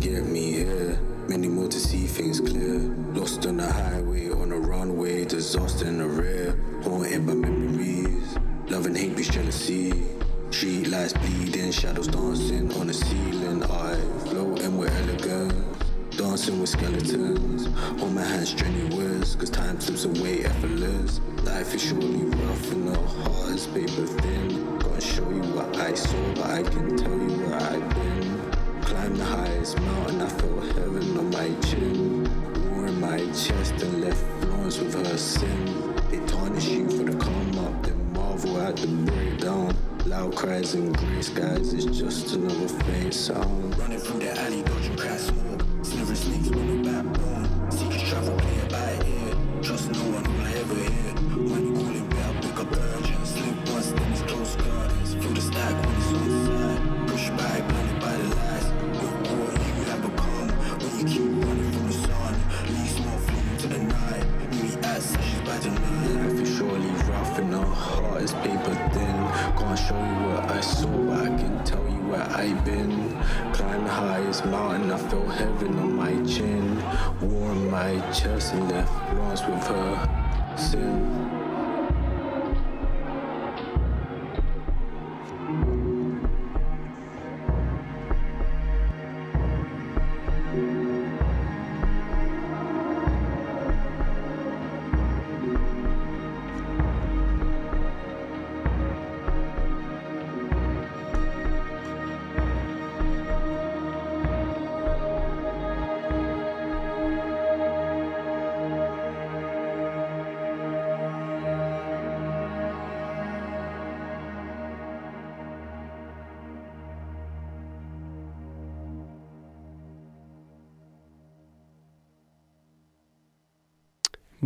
get me here. Many more to see things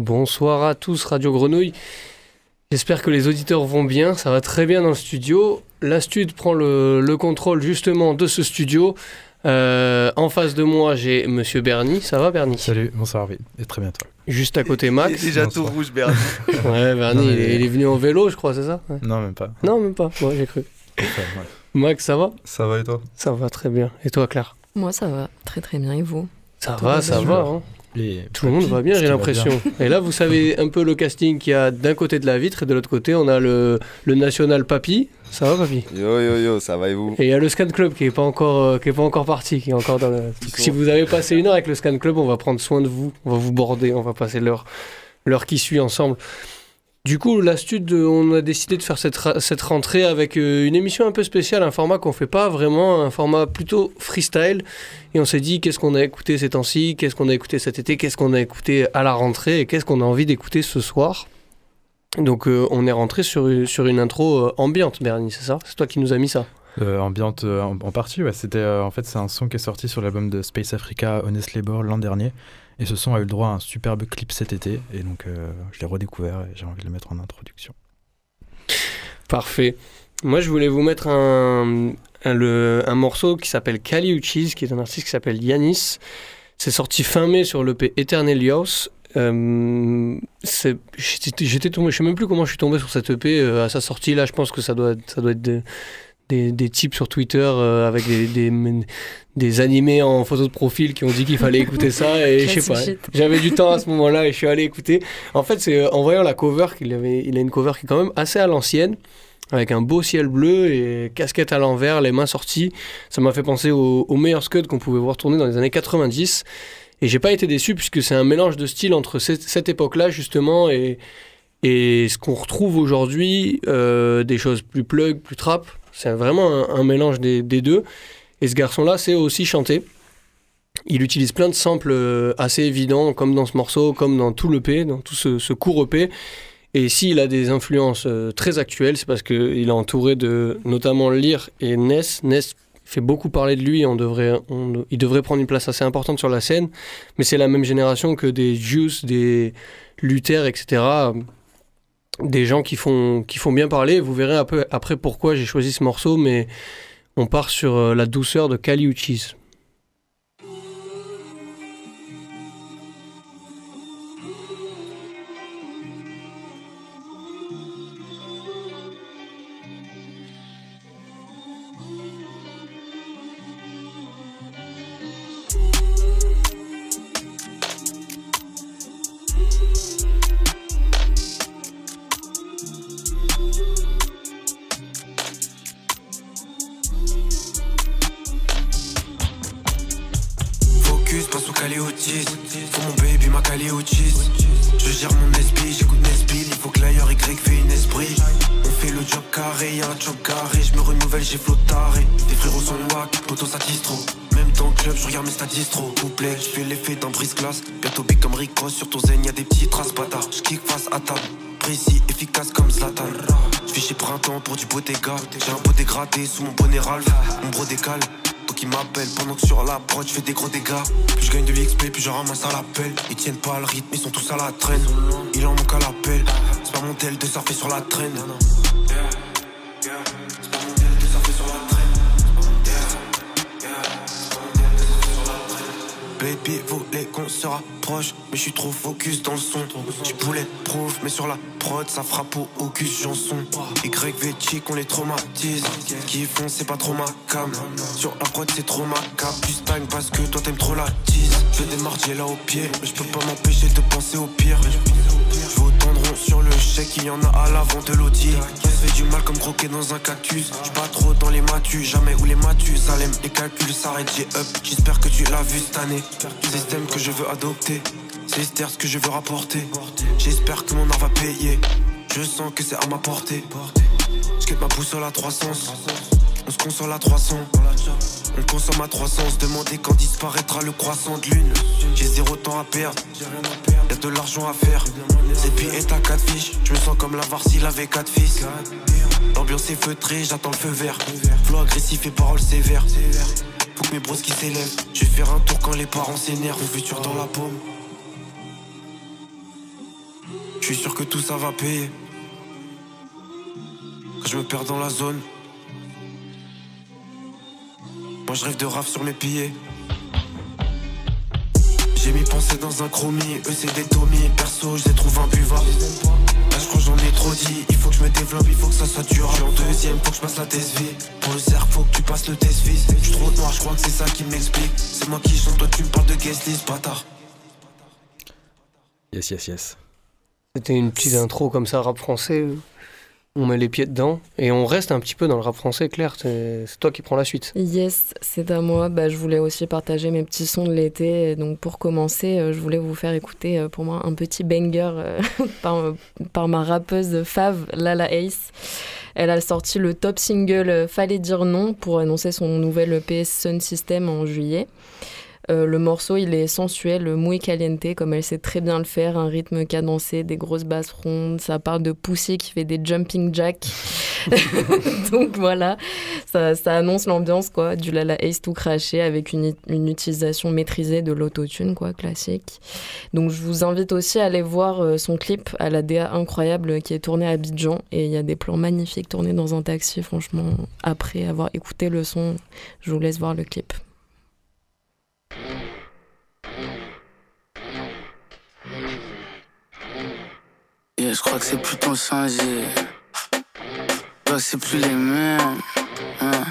Bonsoir à tous, Radio Grenouille. J'espère que les auditeurs vont bien, ça va très bien dans le studio. L'Astude prend le, le contrôle justement de ce studio. Euh, en face de moi, j'ai Monsieur Bernie. Ça va, Bernie? Salut, bonsoir, oui, et très bientôt. Juste à côté, Max. Il est déjà Bonsoir. tout rouge, Bernie. Ouais, Bernie, Non, mais- il, est, il est venu en vélo, je crois, c'est ça? Ouais. Non, même pas. Non, même pas. Moi, j'ai cru. Max, ça va? Ça va et toi? Ça va très bien. Et toi, Claire? Moi, ça va très très bien. Et vous? Ça va, ça bien. va. hein. Tout le monde va bien, j'ai l'impression. Et là, vous savez un peu le casting qu'il y a d'un côté de la vitre et de l'autre côté, on a le, le National Papy. Ça va, Papy Yo, yo, yo, ça va et vous? Et il y a le Scan Club qui est pas encore, euh, qui est pas encore parti, qui est encore dans le... Si vous avez passé une heure avec le Scan Club, on va prendre soin de vous, on va vous border, on va passer l'heure, l'heure qui suit ensemble. Du coup, l'astude, on a décidé de faire cette, cette rentrée avec euh, une émission un peu spéciale, un format qu'on fait pas vraiment, un format plutôt freestyle. Et on s'est dit, qu'est-ce qu'on a écouté ces temps-ci, qu'est-ce qu'on a écouté cet été, qu'est-ce qu'on a écouté à la rentrée? Et qu'est-ce qu'on a envie d'écouter ce soir? Donc, euh, on est rentré sur, une- sur une intro euh, ambiante, Bernie, c'est ça? C'est toi qui nous as mis ça Euh, ambiante euh, en, partie, ouais. C'était, en fait, c'est un son qui est sorti sur l'album de Space Africa, Honest Labor, l'an dernier. Et ce son a eu le droit à un superbe clip cet été. Et donc, euh, je l'ai redécouvert et j'ai envie de le mettre en introduction. Parfait. Moi, je voulais vous mettre un, un, morceau qui s'appelle Kali Uchis, qui est un artiste qui s'appelle Yanis. C'est sorti fin mai sur l'EP Eternelios. Euh, c'est- j'étais tombé, je sais même plus comment je suis tombé sur cette EP euh, à sa sortie. Là, je pense que ça doit, ça doit être de- des, des types sur Twitter euh, avec des, des, des animés en photo de profil qui ont dit qu'il fallait écouter ça. Et je sais pas, j'avais du temps à ce moment-là et je suis allé écouter. En fait, c'est euh, en voyant la cover qu'il avait, il a une cover qui est quand même assez à l'ancienne, avec un beau ciel bleu et casquette à l'envers, les mains sorties. Ça m'a fait penser au, au meilleur scud qu'on pouvait voir tourner dans les années 90. Et j'ai pas été déçu puisque c'est un mélange de style entre cette, cette époque-là justement et, et ce qu'on retrouve aujourd'hui, euh, des choses plus plug, plus trap. C'est vraiment un, mélange des, deux. Et ce garçon-là sait aussi chanter. Il utilise plein de samples euh, assez évidents, comme dans ce morceau, comme dans tout l'EP, dans tout ce, ce court EP. Et s'il a des influences euh, très actuelles, c'est parce qu'il est entouré de notamment Lear et Ness. Ness fait beaucoup parler de lui, on devrait, il devrait prendre une place assez importante sur la scène, mais c'est la même génération que des Juice, des Luther, etc. Des gens qui font, qui font bien parler. Vous verrez un peu après pourquoi j'ai choisi ce morceau, mais on part sur euh, la douceur de Kali Uchis. Focus, pas sous calé au Faut mon baby m'a calé au Je gère mon esprit, j'écoute Nesbill. Il faut que l'ailleurs Y fait une esprit. On fait le job carré, y'a un job carré. Je me renouvelle, j'ai flottaré Des frérots sont wack, poto trop Même dans le club, je regarde mes statistiques trop Couplet, je fais l'effet d'un brise-glace Bientôt big comme Rick Ross, sur ton zen y'a des petits traces bâtards Je kick face à table Précis, efficace comme Zlatan. Je chez Printemps pour du beau dégât. J'ai un beau dégradé sous mon bonnet Ralph. Mon bro décale qui m'appelle pendant que sur la prod je fais des gros dégâts. Plus je gagne de l'XP, plus je ramasse à l'appel. Ils tiennent pas le rythme, ils sont tous à la traîne. Il en manque à l'appel. C'est pas mon tel de surfer sur la traîne. Baby voulait qu'on se rapproche, mais je suis trop focus dans le son. Tu poulet prouve, mais sur la prod, ça frappe au Ocus chanson. YVT qu'on les traumatise. Qui font, c'est pas trop ma cam. Sur la prod, c'est trop ma cap. Tu stagnes parce que toi t'aimes trop la tease. Je démarre, j'ai là au pied, mais je peux pas m'empêcher de penser au pire. Sur le chèque, il y en a à l'avant de l'audi. Ça fait du mal comme croquer dans un cactus. Je pas trop dans les matus, jamais où les matus. Salem, les calculs s'arrêtent, j'ai up. J'espère que tu l'as vu cette année. Système que je veux adopter, c'est ce que je veux rapporter. J'espère que mon art va payer, je sens que c'est à ma portée. Je ma boussole à 300, on se console à 300. On consomme à 300, se demander quand disparaîtra le croissant de lune. J'ai zéro temps à perdre, y'a de l'argent à faire. C'est puis est à 4 fiches, je me sens comme la s'il avait 4 fils. L'ambiance est feutrée, j'attends le feu vert. Flow agressif et paroles sévères. Faut que mes brosses qui s'élèvent. Je vais faire un tour quand les parents s'énervent. Futur dans la paume. Je suis sûr que tout ça va payer. Quand je me perds dans la zone. Moi je rêve de raf sur mes pieds. J'ai mis pensée dans un chromie, eux c'est des Tommy. Perso, je les trouve imbuvable j'en ai trop dit. Il faut que je me développe, il faut que ça soit dur. Je en deuxième, faut que je passe la test vie. Pour le cerf, faut que tu passes le test fils. Je suis trop noir, je crois que c'est ça qui m'explique. C'est moi qui chante, toi tu me parles de guest list, bâtard. Yes, yes, yes. C'était une petite intro comme ça, rap français on met les pieds dedans et on reste un petit peu dans le rap français, Claire. C'est toi qui prends la suite. Yes, c'est à moi. Bah, je voulais aussi partager mes petits sons de l'été. Donc pour commencer, euh, je voulais vous faire écouter euh, pour moi un petit banger euh, par, ma rappeuse Fav, Lala Ace. Elle a sorti le top single Fallait dire non pour annoncer son nouvel PS Sun System en juillet. Euh, le morceau, il est sensuel, muy caliente, comme elle sait très bien le faire, un rythme cadencé, des grosses basses rondes, ça parle de Poussy qui fait des jumping jacks. Donc voilà, ça, annonce l'ambiance quoi, du Lala Ace tout craché avec une, utilisation maîtrisée de l'autotune quoi, classique. Donc je vous invite aussi à aller voir euh, son clip à la DA incroyable qui est tourné à Abidjan et il y a des plans magnifiques tournés dans un taxi. Franchement, après avoir écouté le son, je vous laisse voir le clip. Je crois que c'est plus ton changé. Je c'est plus les mêmes. Hein.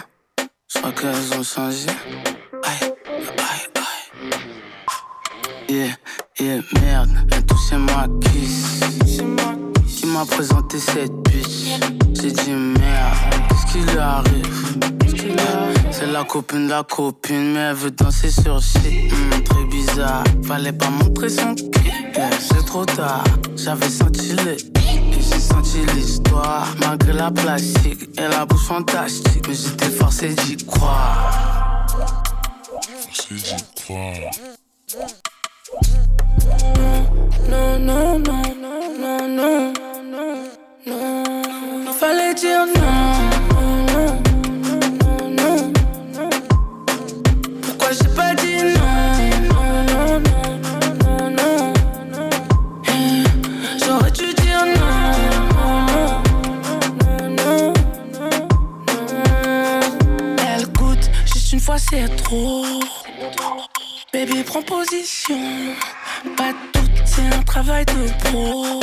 Je crois qu'elles ont changé. Aïe, aïe, aïe. Yeah, yeah, merde, elle touché ma kiss. Qui m'a présenté cette bitch? J'ai dit merde, qu'est-ce qui lui arrive? La copine de la copine, mais elle veut danser sur shit. Hmm, très bizarre, fallait pas montrer son cul. c'est trop tard, j'avais senti le j'ai senti l'histoire, malgré la plastique et la bouche fantastique. Mais j'étais forcé d'y croire. Forcé d'y croire. Non, non, non, non, non, non, non, non. Fallait dire non. C'est trop. Baby, prends position. Pas tout, c'est un travail de pro.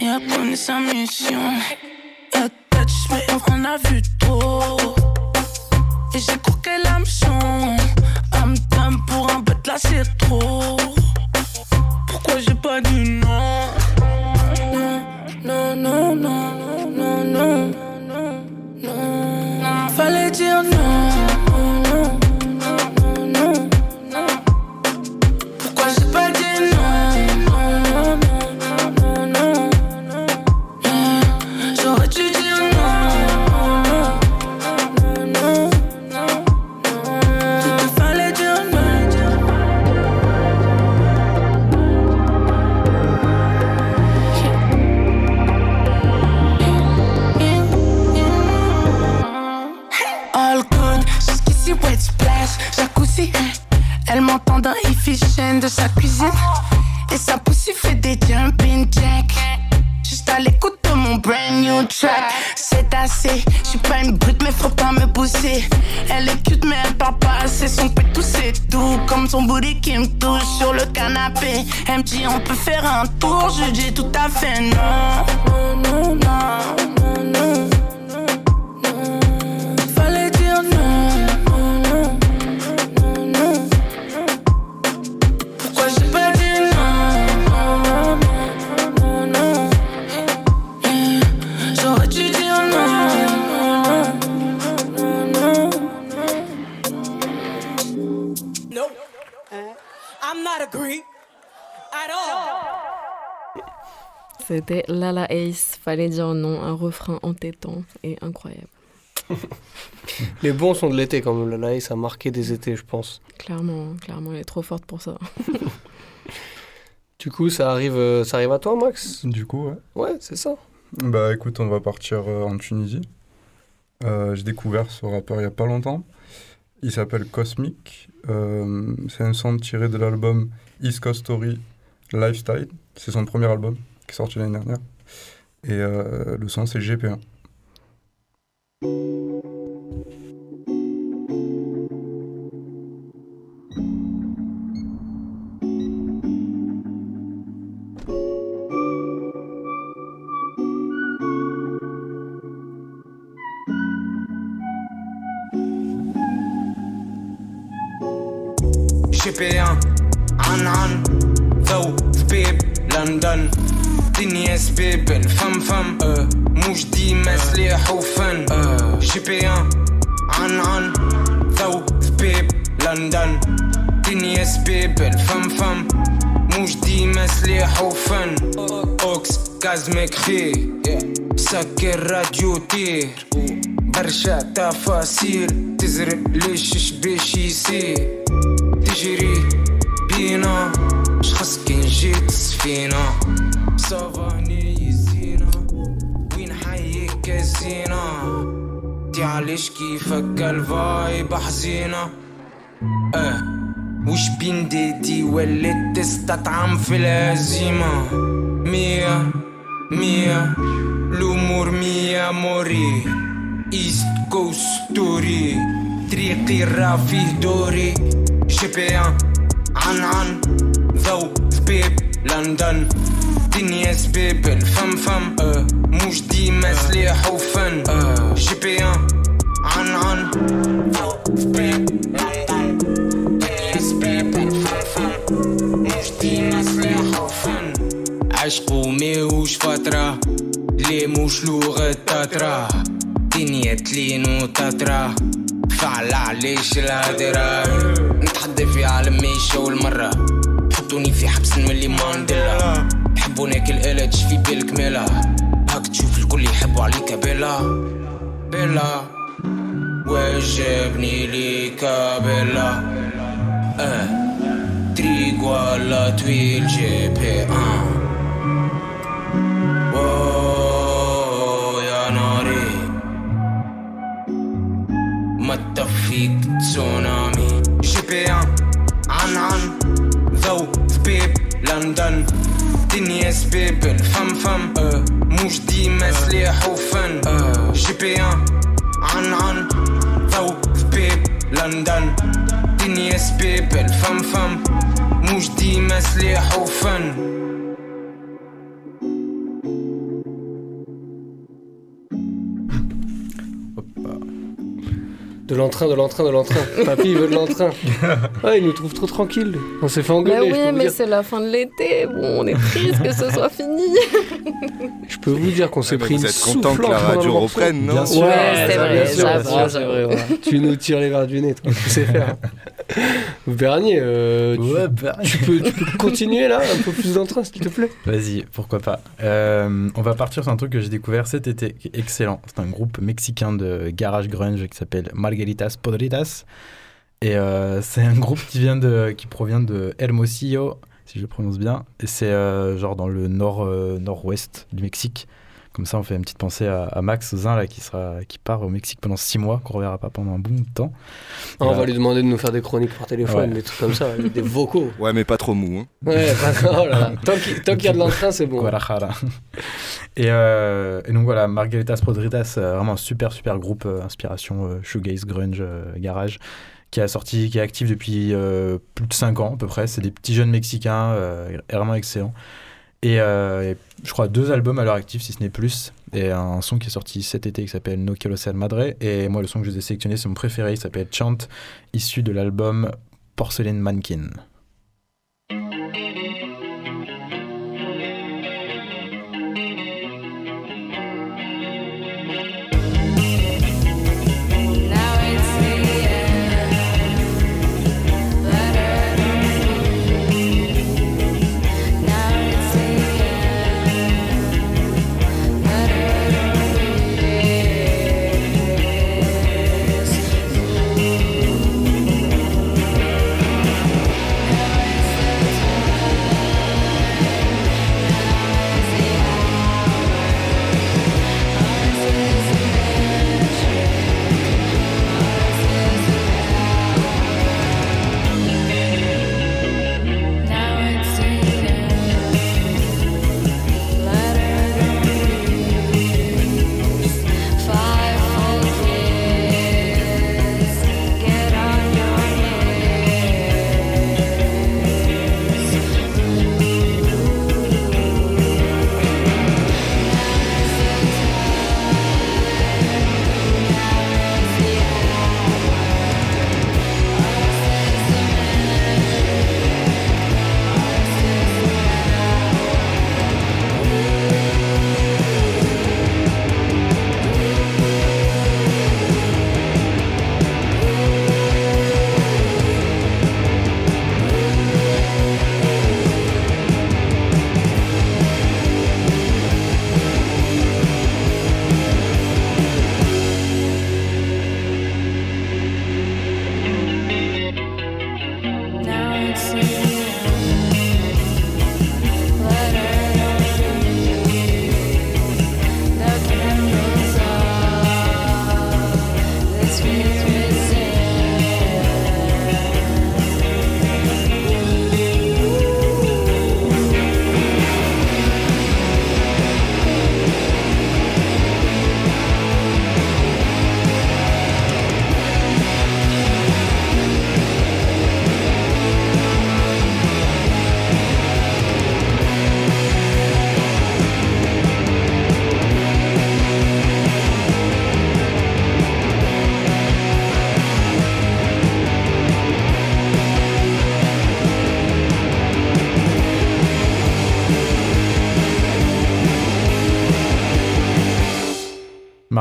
Et après, sa mission. A touch, mais on a vu trop. Et j'ai croqué l'hameçon. Am pour un bête là, c'est trop. Pourquoi j'ai pas efficient de sa cuisine. Et sa poussée fait des jumping jacks. Juste à l'écoute de mon brand new track. C'est assez, je suis pas une brute, mais faut pas me pousser. Elle est cute, mais elle parle pas assez. Son tout c'est tout. Comme son booty qui me touche sur le canapé. Elle me dit, on peut faire un tour. Je dis tout à fait non. Non, non, non, non, non. C'était Lala Ace, fallait dire non, un refrain entêtant et incroyable. Les bons sont de l'été quand même, Lala Ace a marqué des étés, je pense. Clairement, clairement, elle est trop forte pour ça. du coup, ça arrive, euh, ça arrive à toi, Max? Du coup, ouais. Ouais, c'est ça. Bah écoute, on va partir euh, en Tunisie. Euh, j'ai découvert ce rappeur il y a pas longtemps. Il s'appelle Cosmic. c'est un son tiré de l'album East Coast Story Lifestyle. C'est son premier album qui est sorti l'année dernière. Et euh, le son, c'est GP1. GP. لندن دنيا سبيبل فم فم أه. مش ديما سلاح وفن أه. جي بي إن عن عن. ذو ذبيب لندن. دنيا سبيبل فم فم مش ديما سلاح وفن أوكس كازميك خي سكر راديو تير. برشا تفاصيل تزرب ليش باش يصير. تجري بينا شخص كي جيت سفينة. صافاني يزينا وين حيك زينة دي علاش كيفك الفايب حزينة أه وش بين ديدي وليت تستطعم في الهزيمة مية مية الأمور مية موري. ايست كوست ستوري طريقي فيه دوري. جي بي عن عن ذو ذبيب لندن. دنيا زبيبل فم فم أه. مش ديما سلاح وفن أه. جي بي ان. عن عن. عشق وماهوش فترة ليه مش لغة تترا دنيا تلين وتترا فعل علاش الهدرة. نتحدى في عالم ماشي أول مرة حطوني في حبس نولي مانديلا يحبونك الاله في بالك هاك تشوف الكل يحبوا عليك بلا بلا وجبني ليك بلا آه. تريق ولا تويل جي بي ان. ما تطفيك تسونامي جي بي ان عن عن ذو ذبيب لندن دنيا سبيبل فم فم أه مش ديما سلاح وفن أه جي بي ان عن عن ذو ذبيب لندن دنيا سبيبل فم فم مش ديما سلاح وفن De l'entrain, de l'entrain, de l'entrain. Papy, il veut de l'entrain. Ouais, il nous trouve trop tranquille. On s'est fait engueuler, Bah je oui, mais c'est la fin de l'été. Bon, on est triste que ce soit fini. Je peux vous dire qu'on s'est Ouais, mais pris vous une êtes content que soufflante la radio reprenne, non Bien sûr. Ouais, c'est vrai. Tu nous tires les verres du nez, toi. Tu sais faire. Bernier, euh, tu, Ouais, tu peux, tu peux continuer là, un peu plus d'entrain, s'il te plaît. Vas-y, pourquoi pas. Euh, on va partir sur un truc que j'ai découvert cet été, excellent. C'est un groupe mexicain de garage grunge qui s'appelle Margaritas Podritas. Et euh, c'est un groupe qui, vient de, qui provient de Hermosillo, si je le prononce bien. Et c'est euh, genre dans le nord, nord-ouest du Mexique. Comme ça, on fait une petite pensée à, à Max Zin, là, qui, sera, qui part au Mexique pendant six mois, qu'on reverra pas pendant un bon temps. Ah, on va Ouais. lui demander de nous faire des chroniques par téléphone, Ouais. des trucs comme ça, des vocaux. Ouais, mais pas trop mou. Hein. Ouais, oh là là. Tant qu'il tant qu'il y a de l'entrain, c'est bon. Guadalajara. Et, euh, et donc voilà, Margaritas Podritas, euh, vraiment un super super groupe euh, inspiration euh, shoegaze, grunge, euh, garage, qui a sorti, qui est actif depuis euh, plus de 5 ans à peu près. C'est des petits jeunes mexicains, euh, vraiment excellents. Et, euh, et je crois deux albums à leur actif, si ce n'est plus. Et un son qui est sorti cet été qui s'appelle No Quiero Ser Madre. Et moi, le son que je vous ai sélectionné, c'est mon préféré, il s'appelle Chant, issu de l'album Porcelain Mannequin.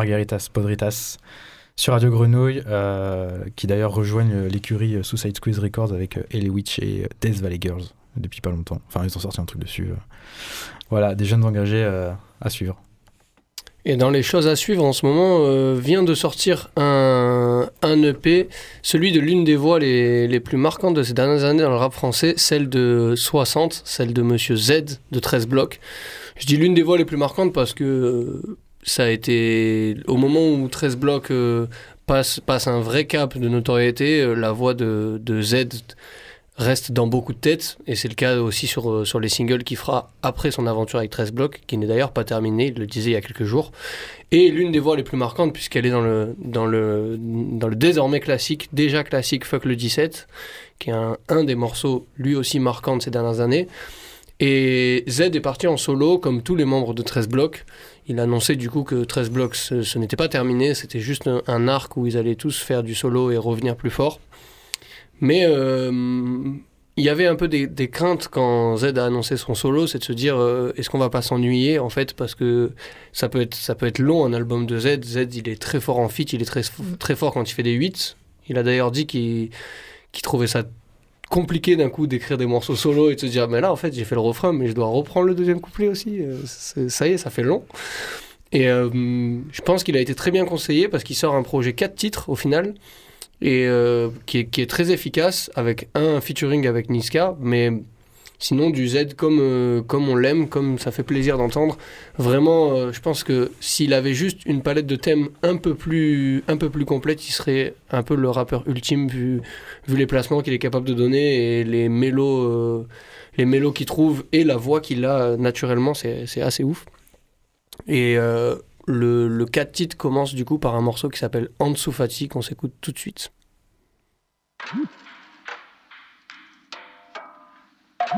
Margaritas Podritas sur Radio Grenouille, euh, qui d'ailleurs rejoignent l'écurie Suicide Squeeze Records avec euh, Ellie Witch et euh, Death Valley Girls depuis pas longtemps. Enfin, ils ont sorti un truc dessus. euh. Voilà, des jeunes engagés euh, à suivre. Et dans les choses à suivre en ce moment, euh, vient de sortir un, un EP, celui de l'une des voix les, les plus marquantes de ces dernières années dans le rap français, celle de 60, celle de Monsieur Z de 13 blocs. Je dis l'une des voix les plus marquantes parce que euh, ça a été au moment où 13 blocs euh, passe, passe un vrai cap de notoriété, euh, la voix de, de Z reste dans beaucoup de têtes et c'est le cas aussi sur, euh, sur les singles qu'il fera après son aventure avec 13 blocs qui n'est d'ailleurs pas terminée, il le disait il y a quelques jours et l'une des voix les plus marquantes puisqu'elle est dans le, dans, le, dans le désormais classique, déjà classique Fuck le 17 qui est un, un des morceaux lui aussi marquants de ces dernières années Et Z est parti en solo, comme tous les membres de 13 blocs. Il a annoncé du coup que 13 blocs, ce, ce n'était pas terminé, c'était juste un, un arc où ils allaient tous faire du solo et revenir plus fort. Mais euh, il y avait un peu des, des craintes quand Z a annoncé son solo, c'est de se dire euh, est-ce qu'on va pas s'ennuyer en fait parce que ça peut être ça peut être long un album de Z. Z il est très fort en feat, il est très très fort quand il fait des 8. Il a d'ailleurs dit qu'il qu'il trouvait ça compliqué d'un coup d'écrire des morceaux solo et de se dire mais là en fait j'ai fait le refrain mais je dois reprendre le deuxième couplet aussi. Euh, ça y est ça fait long. Et euh, je pense qu'il a été très bien conseillé parce qu'il sort un projet 4 titres au final et euh, qui, est, qui est très efficace avec un featuring avec Niska mais sinon du Z comme, euh, comme on l'aime comme ça fait plaisir d'entendre vraiment euh, je pense que s'il avait juste une palette de thèmes un peu plus un peu plus complète il serait un peu le rappeur ultime vu vu les placements qu'il est capable de donner et les mélos, euh, mélos qu'il trouve et la voix qu'il a naturellement, c'est assez ouf. Et le, le 4 titres commence du coup par un morceau qui s'appelle Ansu Fati qu'on s'écoute tout de suite. Oh,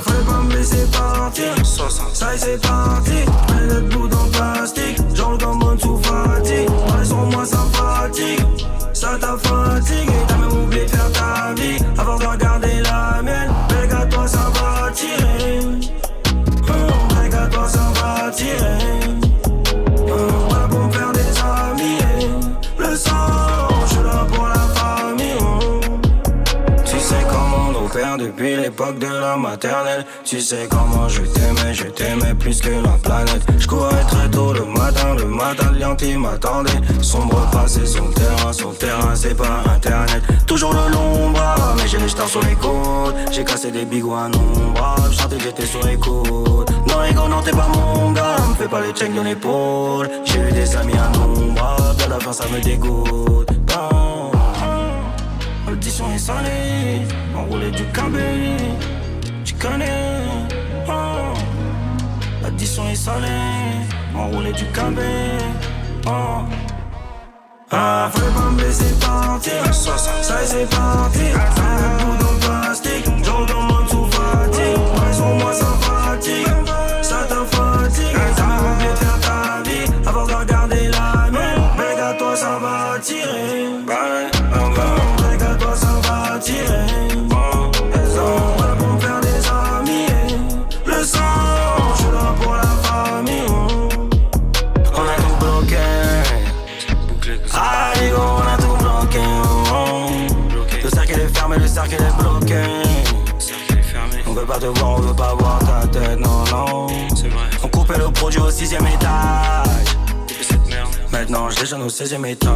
fallait pas me laisser partir. Ça y est, c'est parti. Mets le bout dans plastique. De la maternelle. Tu sais comment je t'aimais, je t'aimais plus que la planète. Je courais très tôt le matin, le matin, Lianti m'attendait. Sombre passé sur le terrain, sur le terrain, c'est pas internet. Toujours le long bras, mais j'ai les stars sur les côtes. J'ai cassé des à je sentais que j'étais sur les côtes. Non, Ego, non, t'es pas mon gars, me fais pas les checks de l'épaule. J'ai eu des amis à nombre, de la fin ça me dégoûte. L'audition est salée, enroulé du cabé, tu connais. Oh. L'addition est salée, enroulé du cabé. Oh. Ah, pas me laisser partir. Ça, y est, c'est parti. Un On coupait le produit au sixième étage. Maintenant, je déjeune au 16ème étage.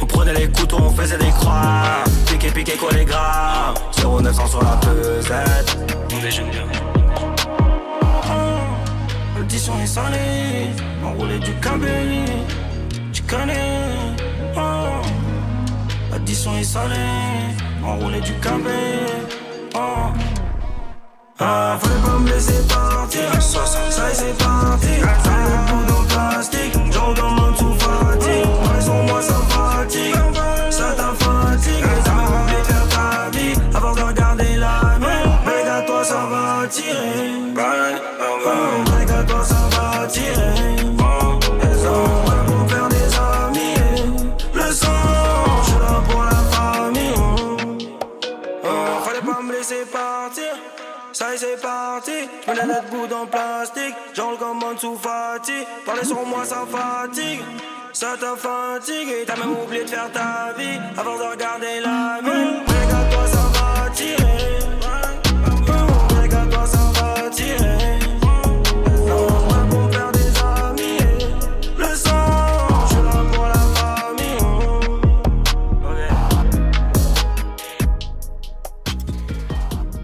On prenait les couteaux, on faisait des croix. Piqué, piqué, collé gras. 0900 sur la pesette. On déjeune bien. L'audition est salée. Enroulé du cabé. Tu connais. Oh. L'addition est salée. Enroulé du cabé. Oh. Ah, fallait pas me laisser c'est parti. Un bout dans le plastique. Dans 4 bouts en plastique. J'en le commande sous fatigue. Parler sur moi, ça fatigue. Ça t'a fatigué, t'as même oublié de faire ta vie avant de regarder la vie.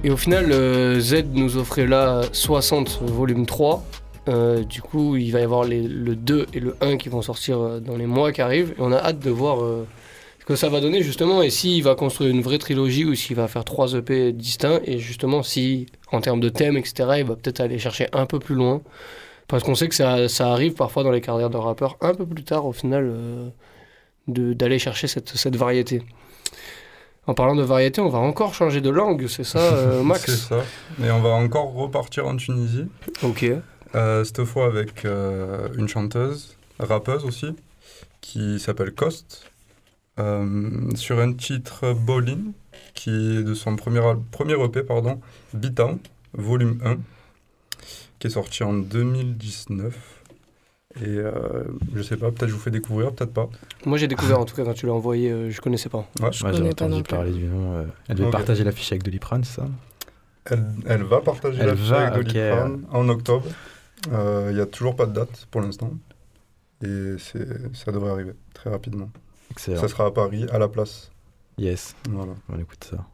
Et au final, euh, Z nous offrait là 60 volume 3. Euh, du coup, il va y avoir le 2 et le 1 qui vont sortir euh, dans les mois qui arrivent. Et on a hâte de voir ce que ça va donner justement. Et s'il va construire une vraie trilogie ou s'il va faire trois EP distincts. Et justement, si en termes de thème, etc., il va peut-être aller chercher un peu plus loin. Parce qu'on sait que ça, arrive parfois dans les carrières de rappeurs un peu plus tard au final d'aller chercher cette variété. En parlant de variété, on va encore changer de langue, c'est ça, euh, C'est Max ça. Et on va encore repartir en Tunisie. Ok. Euh, cette fois avec euh, une chanteuse, rappeuse aussi, qui s'appelle Cost, sur un titre Bowling, qui est de son premier, premier EP, pardon, Beatdown, volume 1, qui est sorti en 2019. Et euh, je sais pas, peut-être je vous fais découvrir, peut-être pas. Moi j'ai découvert en tout cas quand tu l'as envoyé, euh, je connaissais pas. Ouais. Moi, j'ai connais pas non entendu plus. parler du nom. euh, Elle devait partager l'affiche avec Doliprane, c'est ça Elle, elle va partager Elle la va, avec. Doliprane en octobre. Euh, Il n'y a toujours pas de date pour l'instant. Et ça devrait arriver très rapidement. Excellent. Ça sera à Paris, à la place. Yes, Voilà. on écoute ça.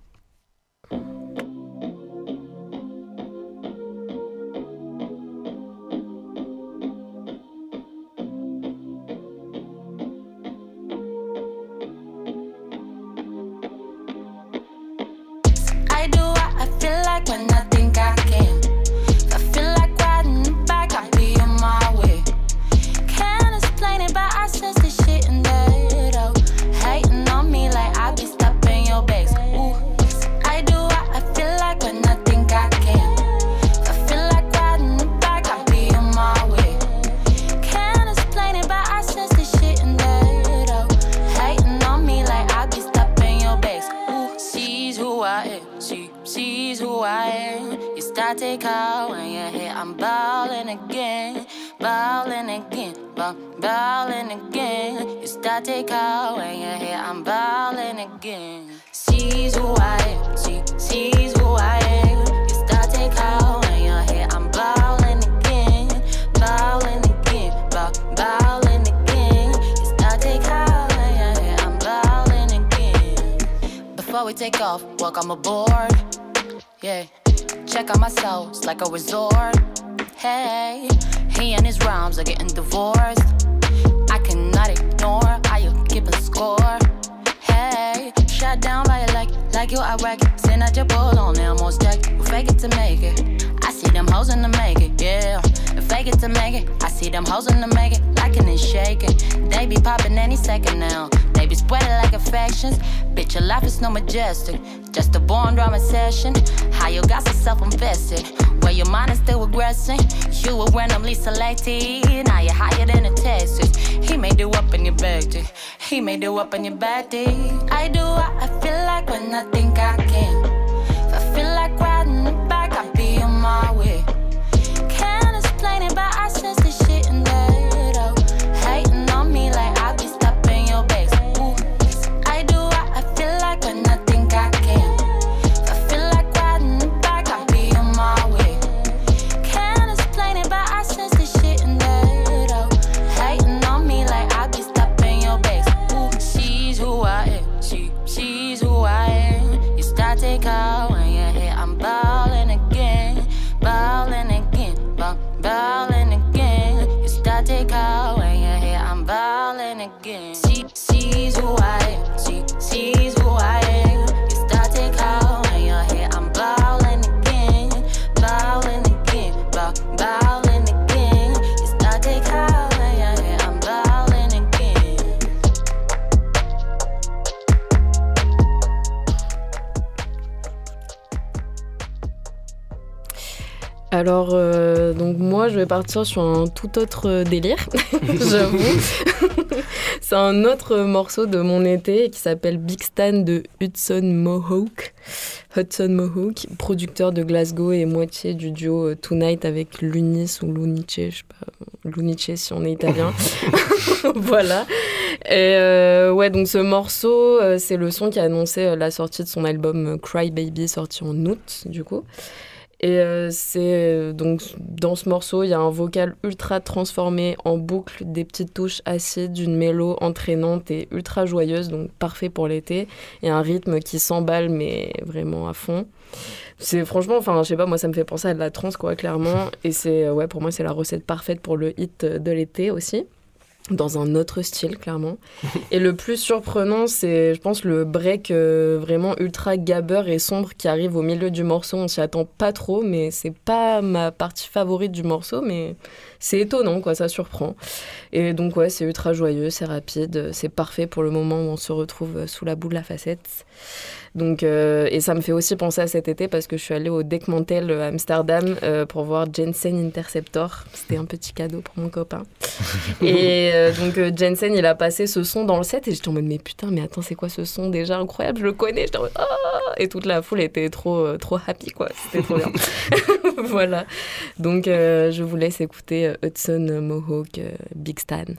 Bitch, your life is no majestic. Just a born drama session. How you got so self invested? Where your mind is still regressing. You were randomly selected. Now you're higher than a Texas. He made you up in your day. He made you up in your day. I do what I feel like when I think I can. If I feel like riding back, I'll Alors, euh, donc moi, je vais partir sur un tout autre euh, délire, j'avoue. C'est un autre morceau de mon été qui s'appelle Big Stan de Hudson Mohawk. Hudson Mohawk, producteur de Glasgow et moitié du duo euh, Tonight avec Lunis ou Lunice, je sais pas, Lunice si on est italien. voilà. Et euh, ouais, donc ce morceau, c'est le son qui a annoncé la sortie de son album Cry Baby, sorti en août, du coup. Et euh, c'est euh, donc dans ce morceau, il y a un vocal ultra transformé en boucle, des petites touches acides, une mélo entraînante et ultra joyeuse, donc parfait pour l'été, et un rythme qui s'emballe mais vraiment à fond. C'est franchement, enfin, je sais pas, moi ça me fait penser à de la trance quoi, clairement, et c'est ouais pour moi c'est la recette parfaite pour le hit de l'été aussi dans un autre style, clairement. et le plus surprenant, c'est, je pense, le break euh, vraiment ultra gabber et sombre qui arrive au milieu du morceau. On s'y attend pas trop, mais c'est pas ma partie favorite du morceau, mais c'est étonnant, quoi, ça surprend. Et donc, ouais, c'est ultra joyeux, c'est rapide, c'est parfait pour le moment où on se retrouve sous la boue de la facette. Donc, euh, et ça me fait aussi penser à cet été parce que je suis allée au Deckmantel à Amsterdam euh, pour voir Jensen Interceptor. C'était un petit cadeau pour mon copain. et euh, donc Jensen, il a passé ce son dans le set et j'étais en mode mais putain, mais attends, c'est quoi ce son déjà incroyable? Je le connais. J'étais en mode ah Et toute la foule était trop, trop happy quoi. C'était trop bien. voilà. Donc je vous laisse écouter Hudson Mohawk Big Stan.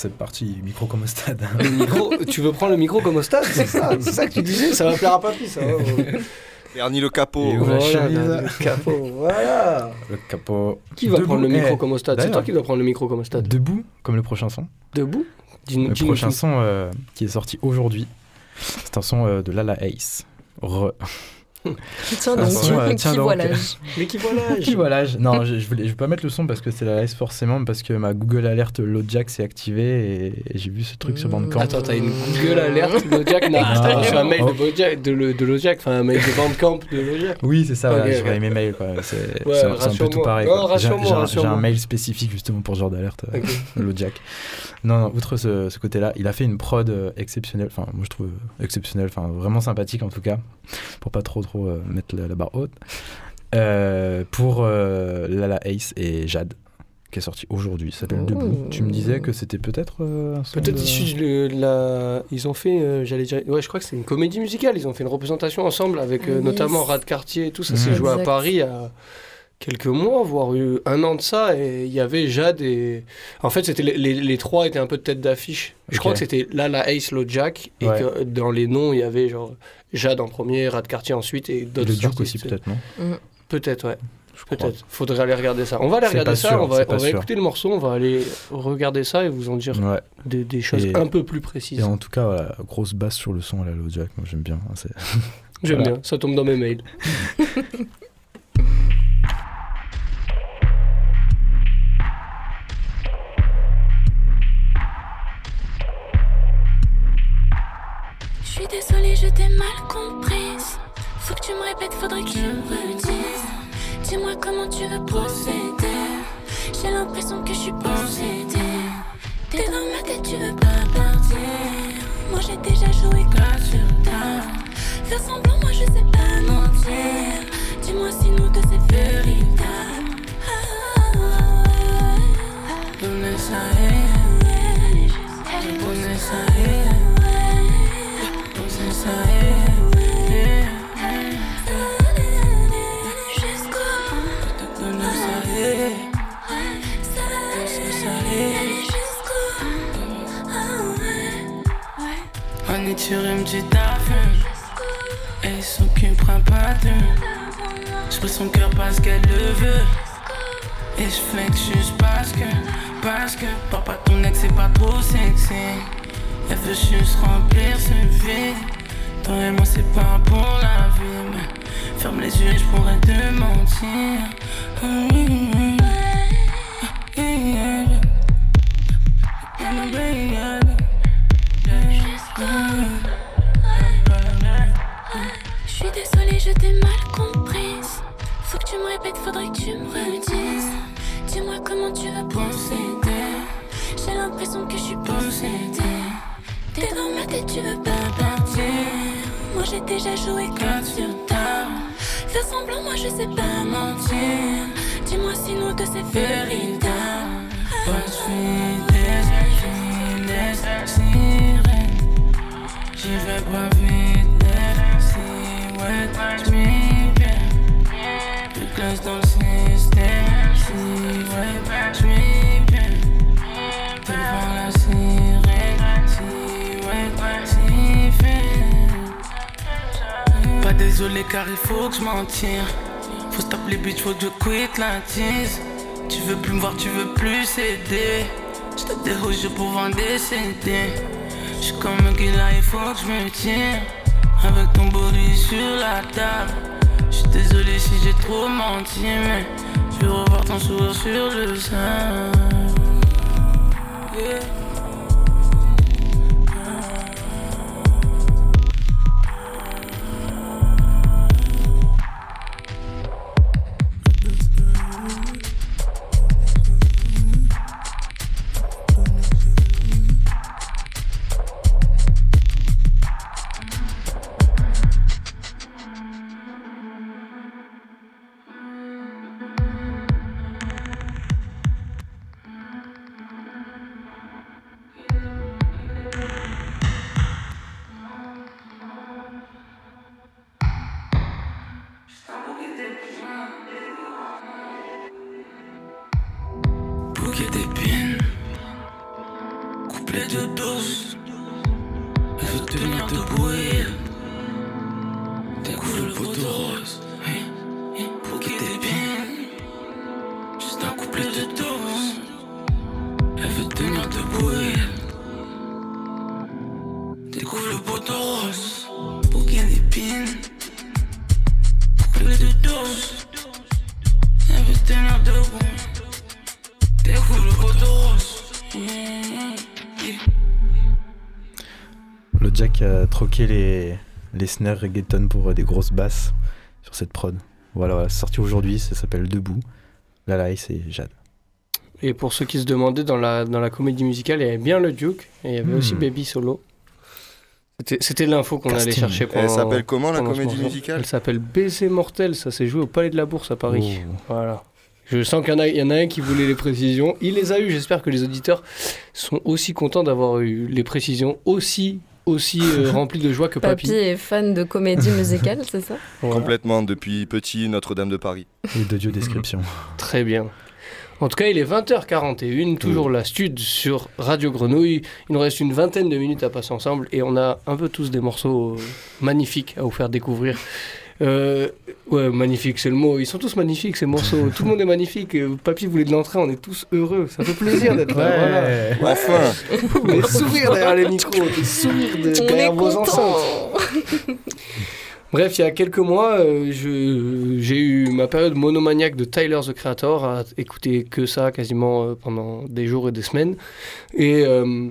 C'est parti, micro comme au stade. Le micro, tu veux prendre le micro comme au stade, c'est ça, c'est ça que tu disais, ça va plaire à papy, ça. oh. Bernie le capot. Voilà, le capot, voilà. Le capot. Qui va Debout. prendre le micro Eh, comme au stade? C'est toi qui dois prendre le micro comme au stade. Debout, comme le prochain son. Debout? Le prochain son euh, qui est sorti aujourd'hui, c'est un son euh, de Lala Ace. Re. Tiens donc, euh, qui tiens donc. voilage. Mais qui voilà Qui voilà je- Non, je, je voulais, je vais pas mettre le son parce que c'est la Ace forcément, parce que ma Google Alert Lojack s'est activée et, et j'ai vu ce truc sur Bandcamp. Attends, t'as une Google alerte Lojack Non, Ah, un mail oh. de Bojack, de, le- de Lojack, enfin un mail de Bandcamp de Lojack. Oui, c'est ça, Ok, voilà, je ok. regarde mes mails. quoi. C'est Ouais, un- peu tout pareil. J'ai- un- mail spécifique justement pour ce genre d'alerte, euh, Ok. Lojack. Non, non, outre ce, ce côté-là, il a fait une prod euh, exceptionnelle, enfin, moi je trouve euh, exceptionnelle, enfin, vraiment sympathique en tout cas, pour pas trop, trop euh, mettre la, la barre haute. Euh, pour euh, Lala Ace et Jade, qui est sorti aujourd'hui, ça s'appelle Oh. Debout. Tu me disais que c'était peut-être euh, un son Peut-être de- issu de la. Ils ont fait, euh, j'allais dire. Ouais, je crois que c'est une comédie musicale. Ils ont fait une représentation ensemble avec euh, Yes. notamment Rad Cartier et tout. Ça Mhm. s'est joué à. Paris il y a quelques mois, voire eu un an de ça. Et il y avait Jade et. En fait, c'était les, les- les trois étaient un peu de tête d'affiche. Je crois que c'était là la Ace, l'autre Jack. Et Ouais. que dans les noms, il y avait genre Jade en premier, Rad Cartier ensuite et d'autres le Duke aussi peut-être, non Peut-être, ouais. Peut-être. Faudrait aller regarder ça. On va aller regarder ça. sûr, on va, on écouter le morceau. On va aller regarder ça et vous en dire Ouais. des, des choses Et- un peu plus précises. Et en tout cas, voilà, grosse basse sur le son à la Lojack, moi j'aime bien. hein, J'aime Voilà. bien, ça tombe dans mes mails. Pas désolé car il faut que je m'en tire. Faut stop les bitches, faut que je quitte la Tu veux plus me voir, tu veux plus céder Je te déroge pour vendre des CD J'suis comme un là, il faut que je me tire Avec ton body sur la table. J'suis désolé si j'ai trop menti Mais je veux revoir ton sourire sur le sein. Jack a troqué les, les snares reggaeton pour euh, des grosses basses sur cette prod. Voilà, voilà, c'est sorti aujourd'hui, ça s'appelle Debout. Lala Ice et Jade. Et pour ceux qui se demandaient, dans la, dans la comédie musicale, il y avait bien le Duke et il y avait aussi Hmm. Baby Solo. C'était- l'info qu'on allait chercher pendant. Elle s'appelle comment la comédie musicale Elle s'appelle Baiser Mortel, ça s'est joué au Palais de la Bourse à Paris. Oh. Voilà. Je sens qu'il y, en a- il y en a un qui voulait les précisions. Il les a eu. J'espère que les auditeurs sont aussi contents d'avoir eu les précisions aussi, aussi euh, remplies de joie que Papy Papy. est fan de comédie musicale, c'est ça? Voilà. Complètement, depuis petit, Notre-Dame de Paris. Et d'audio description. Très bien. En tout cas, il est 20h41, toujours la stud sur Radio Grenouille. Il nous reste une vingtaine de minutes à passer ensemble et on a un peu tous des morceaux euh, magnifiques à vous faire découvrir. Euh, ouais, magnifique, c'est le mot. Ils sont tous magnifiques ces morceaux. Tout le monde est magnifique. Euh, Papy voulait de l'entrée, on est tous heureux. Ça fait plaisir d'être là. Voilà. Enfin Des sourires derrière les micros, des sourires de- derrière vos enceintes. Bref, il y a quelques mois, euh, j'ai eu ma période monomaniaque de Tyler the Creator, à écouter que ça quasiment euh, pendant des jours et des semaines. Et euh,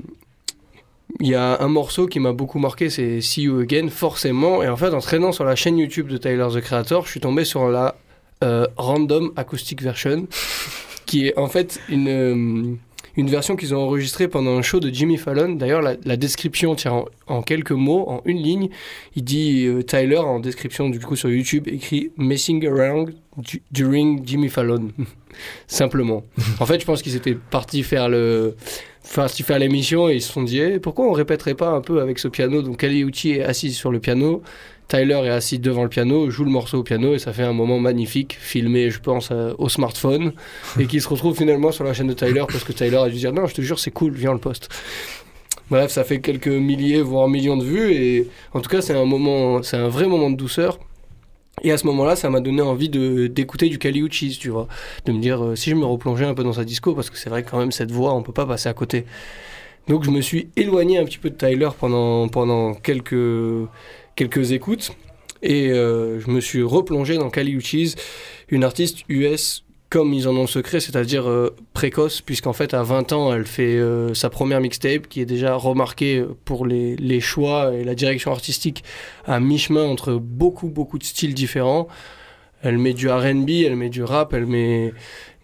il y a un morceau qui m'a beaucoup marqué, c'est See You Again, forcément. Et en fait, en traînant sur la chaîne YouTube de Tyler the Creator, je suis tombé sur la euh, Random Acoustic Version, qui est en fait une, euh, une version qu'ils ont enregistrée pendant un show de Jimmy Fallon. D'ailleurs, la, description tient en, quelques mots, en une ligne. Il dit, euh, Tyler, en description du coup sur YouTube, écrit Messing around du- during Jimmy Fallon. Simplement. en fait, je pense qu'ils étaient partis faire le. Partis faire l'émission ils se sont dit Eh, pourquoi on répéterait pas un peu avec ce piano? Donc Uchi est assis sur le piano Tyler est assis devant le piano, joue le morceau au piano et ça fait un moment magnifique, filmé, je pense, euh, au smartphone, et qui se retrouve finalement sur la chaîne de Tyler parce que Tyler a dû dire non, je te jure, c'est cool, viens le poste. Bref, ça fait quelques milliers, voire millions de vues, et en tout cas, c'est un moment, c'est un vrai moment de douceur. Et à ce moment-là, ça m'a donné envie de d'écouter du Kali Uchis, tu vois, de me dire euh, si je me replongeais un peu dans sa disco, parce que c'est vrai que quand même cette voix, on peut pas passer à côté. Donc je me suis éloigné un petit peu de Tyler pendant pendant quelques quelques écoutes. Et euh, je me suis replongé dans Kali Uchis, une artiste US comme ils en ont secret, c'est-à-dire euh, précoce, puisqu'en fait à 20 ans, elle fait euh, sa première mixtape qui est déjà remarquée pour les, les choix et la direction artistique à mi-chemin entre beaucoup, beaucoup de styles différents. Elle met du RB, elle met du rap, elle met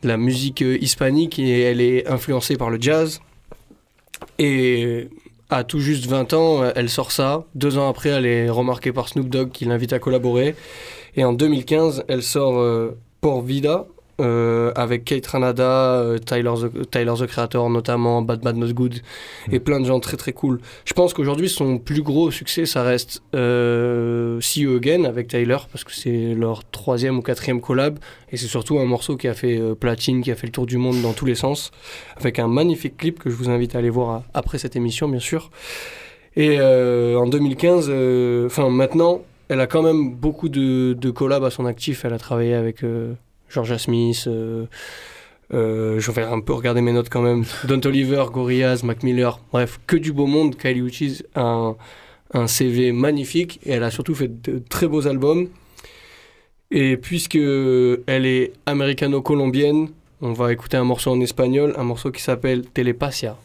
de la musique euh, hispanique et elle est influencée par le jazz. Et à tout juste 20 ans, elle sort ça. Deux ans après, elle est remarquée par Snoop Dogg qui l'invite à collaborer. Et en 2015, elle sort euh, Por Vida euh, avec Kate Ranada, euh, Tyler, the, Tyler the Creator notamment, Bad Bad Not Good et plein de gens très très cool. Je pense qu'aujourd'hui son plus gros succès ça reste euh, See You Again avec Tyler parce que c'est leur troisième ou quatrième collab et c'est surtout un morceau qui a fait euh, platine, qui a fait le tour du monde dans tous les sens avec un magnifique clip que je vous invite à aller voir à- après cette émission bien sûr. Et en 2015, euh, enfin maintenant, elle a quand même beaucoup de, de collabs à son actif. Elle a travaillé avec Georgia Smith. Euh, euh, je vais un peu regarder mes notes quand même. Don Oliver, Gorillaz, Mac Miller. Bref, que du beau monde. Kylie Uchis a un, un CV magnifique et elle a surtout fait de très beaux albums. Et puisque elle est américano-colombienne, on va écouter un morceau en espagnol, un morceau qui s'appelle Telepasia.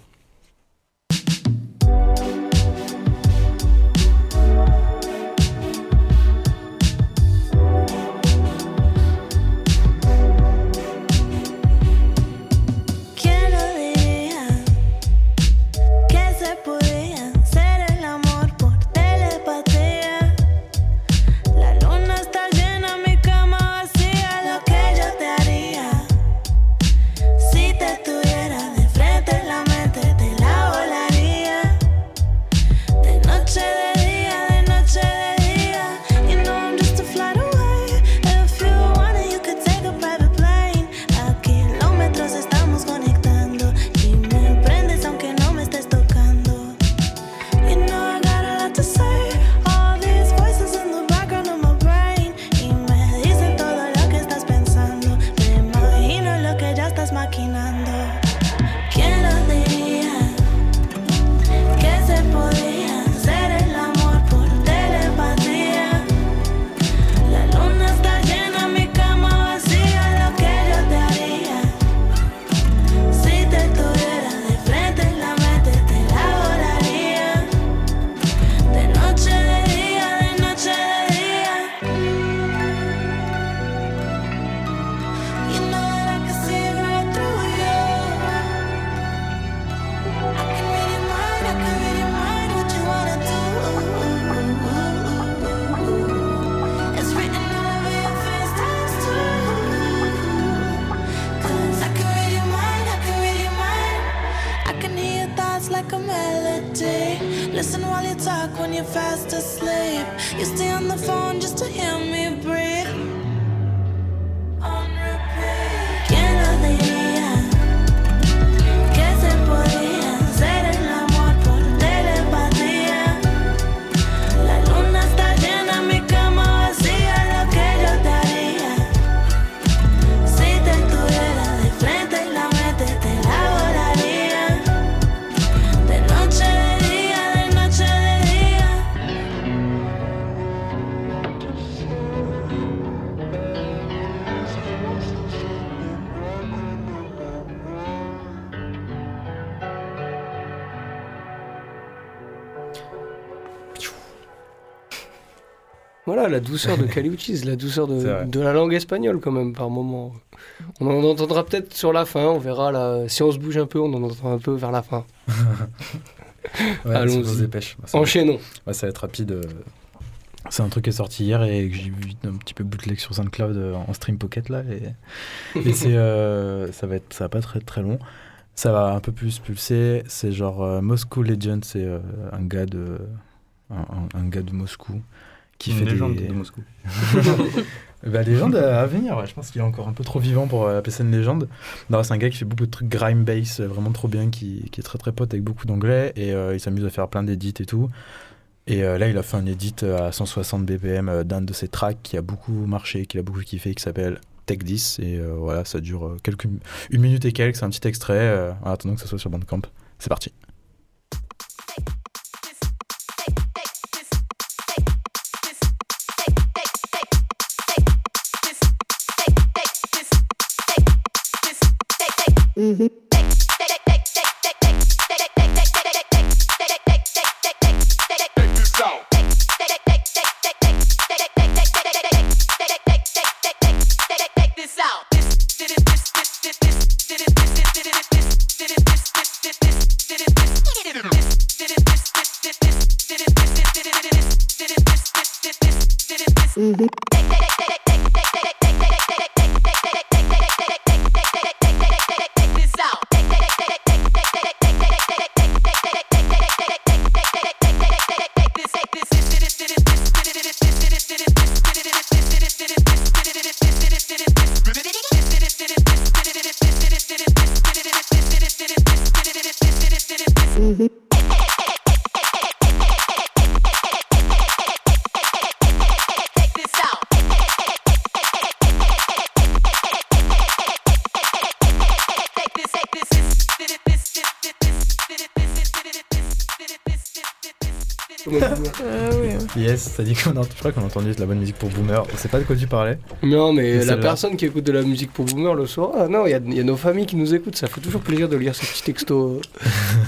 Like a melody. Listen while you talk when you're fast asleep. You stay on the phone just to hear me breathe. Voilà, la douceur de Caliuchis, la douceur de, la langue espagnole quand même par moment. On en entendra peut-être sur la fin, on verra là. Si on se bouge un peu, on en entendra un peu vers la fin. Ouais, Allons-y. dépêche. Bah, va- Enchaînons. Ouais, ça va être rapide. euh. C'est un truc qui est sorti hier et que j'ai vu un petit peu bootleg sur SoundCloud euh, en stream pocket là. Et, et c'est, euh, ça va être, ça va pas très très long. Ça va un peu plus pulser. C'est genre Moscow Legend, c'est un gars de, un gars de Moscou qui Une fait légende des de Moscou. bah, légende à venir, ouais. je pense qu'il est encore un peu trop vivant pour euh, appeler ça une légende. Non, c'est un gars qui fait beaucoup de trucs grime bass, euh, vraiment trop bien, qui, qui est très très pote avec beaucoup d'anglais et euh, il s'amuse à faire plein d'édits et tout. Et euh, là, il a fait un edit à 160 BPM d'un de ses tracks qui a beaucoup marché, qu'il a beaucoup kiffé, qui s'appelle Tech 10. Et euh, voilà, ça dure quelques, une minute et quelques, c'est un petit extrait. en attendant que ça soit sur Bandcamp. C'est parti. Ah Yes, ça dit qu'on a, je crois qu'on a entendu de la bonne musique pour Boomer. On sait pas de quoi tu parlais. Non, mais la personne qui écoute de la musique pour Boomer le soir, ah non, il y a, il y a nos familles qui nous écoutent. Ça fait toujours plaisir de lire ces petits textos.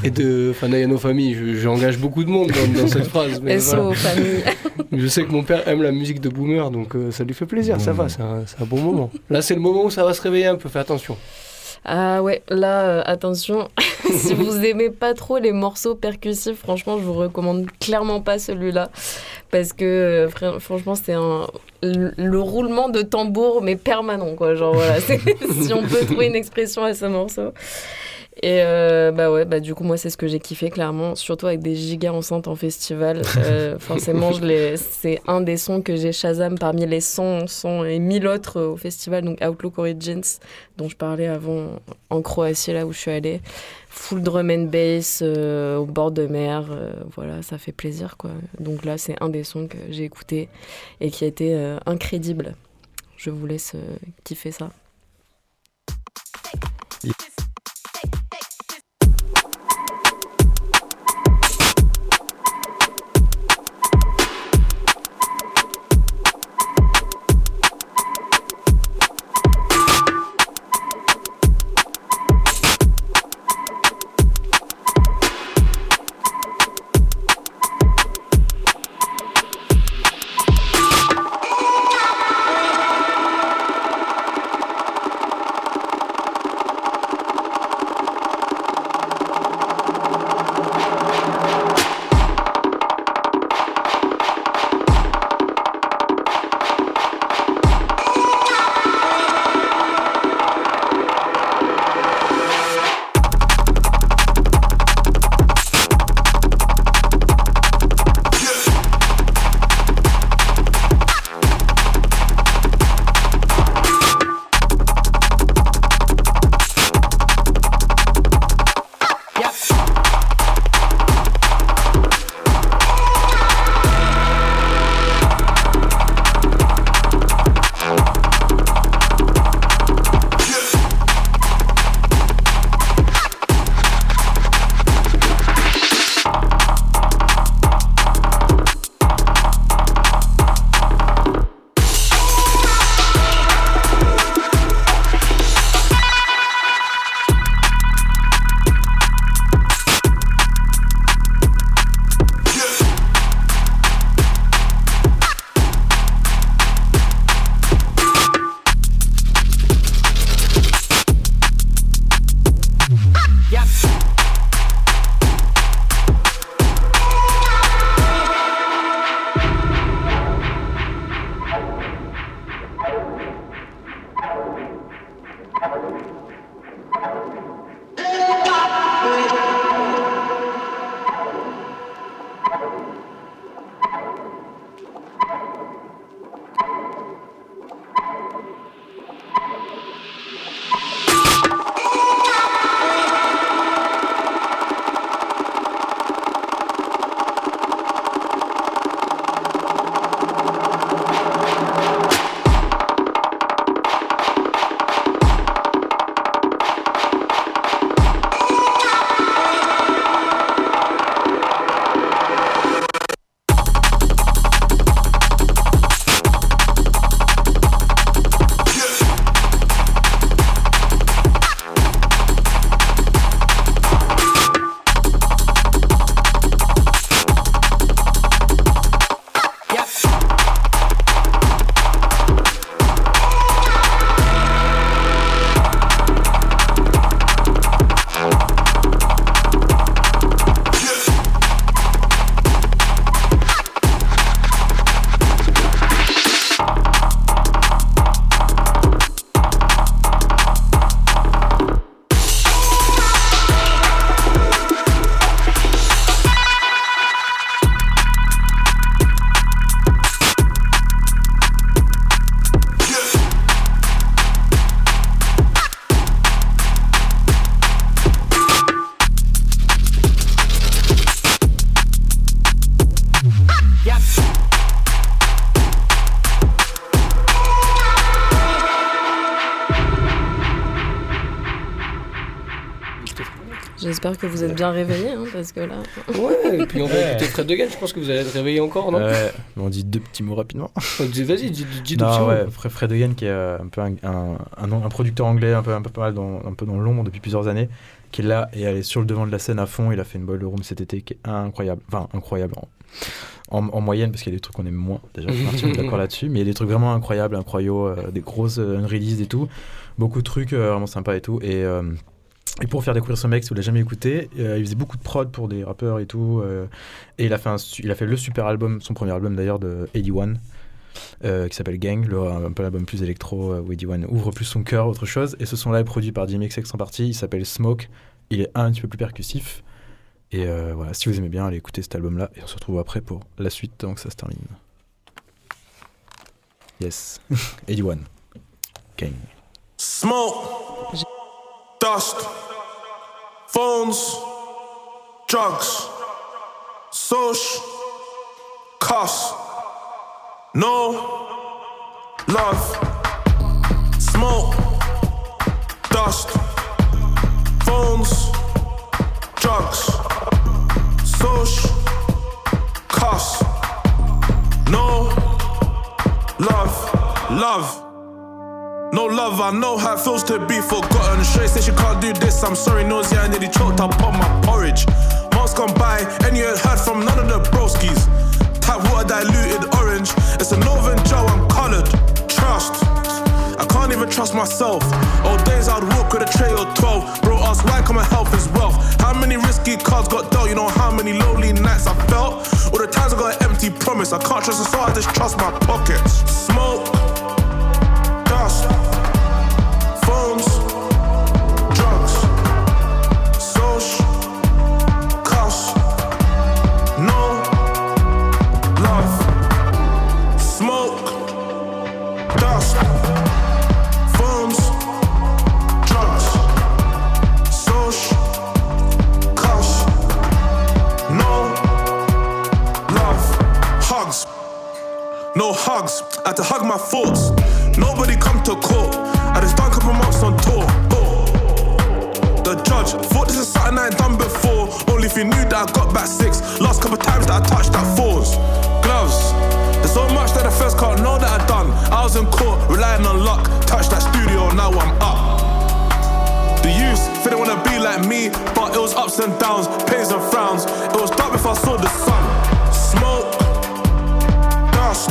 et de. Enfin, il y a nos familles. Je- J'engage beaucoup de monde dans, dans cette phrase. Mais SO voilà. famille. Je sais que mon père aime la musique de Boomer, donc euh, ça lui fait plaisir. Ça va, c'est un, c'est un bon moment. Là, c'est le moment où ça va se réveiller un peu. Fais attention. Ah ouais, là, euh, attention, si vous aimez pas trop les morceaux percussifs, franchement, je vous recommande clairement pas celui-là. Parce que, euh, fr- franchement, c'est un. Le, le roulement de tambour, mais permanent, quoi. Genre, voilà, si on peut trouver une expression à ce morceau. Et euh, bah ouais, bah du coup, moi, c'est ce que j'ai kiffé, clairement. Surtout avec des gigas enceintes en festival. Euh, forcément, c'est un des sons que j'ai Shazam parmi les 100, 100 et 1000 autres au festival, donc Outlook Origins dont je parlais avant en Croatie, là où je suis allée. Full drum and bass, euh, au bord de mer, euh, voilà, ça fait plaisir, quoi. Donc là, c'est un des sons que j'ai écouté et qui a été incrédible. Je vous laisse kiffer ça. J'espère que vous êtes bien réveillés, hein, parce que là. Ouais, et puis on va Ouais. écouter Fred Degan, je pense que vous allez être réveillés encore, non Ouais, mais on dit deux petits mots rapidement. Dis- Vas-y, dis, dis deux petits Non, mots. ouais, Fred Fred Again, qui est euh, un peu un, un, un- un producteur anglais, un peu, un peu pas mal dans, un peu dans l'ombre depuis plusieurs années, qui est là et elle est sur le devant de la scène à fond. Il a fait une boiler room cet été qui est incroyable. Enfin, incroyable en, en- en moyenne, parce qu'il y a des trucs qu'on aime moins. Déjà, Martin est d'accord là-dessus. Mais il y a des trucs vraiment incroyables, incroyables, euh, des grosses euh, unreleased et tout. Beaucoup de trucs euh, vraiment sympas et tout. Et. Et pour faire découvrir ce mec, si vous l'avez jamais écouté, euh, il faisait beaucoup de prod pour des rappeurs et tout. euh, et il a, fait un su- il a fait le super album, son premier album d'ailleurs, de 81, euh, qui s'appelle Gang, le, un peu l'album plus électro, euh, où 81 ouvre plus son cœur, autre chose. Et ce son-là est produit par Jimmy XX en partie, il s'appelle Smoke, il est un petit peu plus percussif. Et euh, voilà, si vous aimez bien, allez écouter cet album-là, et on se retrouve après pour la suite, donc ça se termine. Yes, 81, Gang. Smoke, dust, phones, drugs, social, cuss, no love. Smoke, dust, phones, drugs, social, cuss, no love, love. No love, I know how it feels to be forgotten. Shay said she can't do this, I'm sorry, nosy, I nearly choked up on my porridge. Months gone by, and you heard from none of the broskies. Tap water diluted orange, it's a Northern Joe, I'm coloured. Trust, I can't even trust myself. Old days I'd walk with a tray or 12. Bro, ask why come my health is wealth. How many risky cards got dealt? You know how many lonely nights I felt? All the times I got an empty promise. I can't trust it, so I just trust my pockets. Smoke, love, smoke, gosh, foams, drugs, soch, kosh, no, love, hugs. No hugs, I had to hug my thoughts. Nobody come to court. I just done couple months on tour. Oh. The judge thought this is something I ain't done before. Only if you knew that I got back six. Last couple times that I touched that fours. Gloves. There's so much that the first can't know that I done. I was in court, relying on luck. Touched that studio, now I'm up. The youth, they wanna be like me, but it was ups and downs, pains and frowns. It was dark before I saw the sun. Smoke, dust.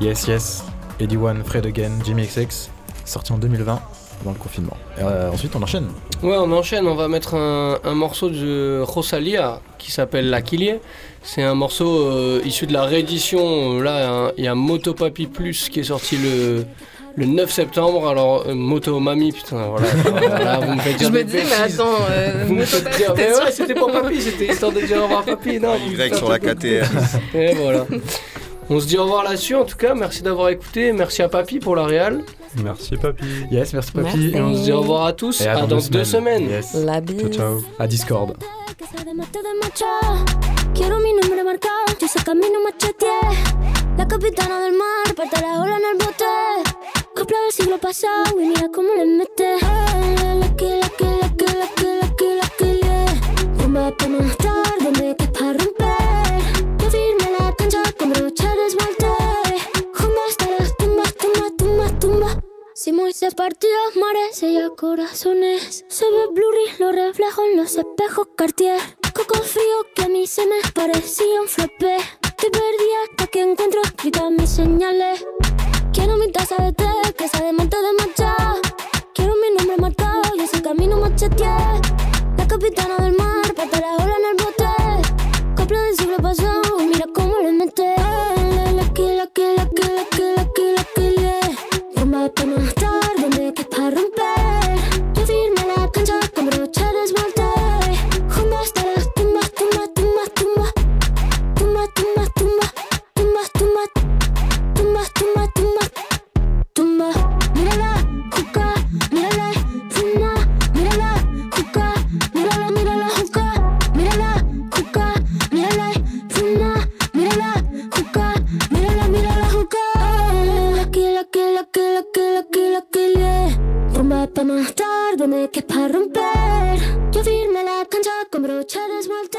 Yes, yes. 81, Fred Again, Jimmy XX, sorti en 2020, avant le confinement. Euh, ensuite, on enchaîne. Ouais, on enchaîne, on va mettre un, un morceau de Rosalia qui s'appelle La Kilie. C'est un morceau euh, issu de la réédition. Là, hein, il y a Moto Papi Plus qui est sorti le, le 9 septembre. Alors, euh, Moto Mami, putain, voilà. voilà, vous me faites dire Je me dis, mais attends, euh, Vous me Moto faites dire, mais ouais, c'était pour Papi, c'était histoire de dire au revoir Papi. Non, Y sur la KTR. Et voilà. On se dit au revoir là-dessus. En tout cas, merci d'avoir écouté. Merci à Papi pour la réal. Merci, papy. Yes, merci Papy. Merci. Et on se dit au revoir à tous. Et à dans deux semaines. Yes. La bise. Ciao, ciao. À Discord. que se demate de macho. Quiero mi nombre marcado, yo ese camino macheteé. La capitana del mar, parte la ola en el bote. Copla del siglo pasado y mira cómo le mete. Eh, La que, la que, la que, la que, la que, la que, yeah. Rumba pa' más tarde, me que Si Moisés partió mares y corazones. Se ve blurry los reflejos en los espejos Cartier. Coco frío que a mí se me parecía un frappé Te perdí hasta que encuentro escritas mis señales. Quiero mi taza de té que sea de monte de matcha. Quiero mi nombre marcado y ese camino macheteé La capitana del mar, pata la ola en el bote. Copla del siglo pasado, Pa' más tarde me que para romper. Yo firme la cancha con brocha de esmalte.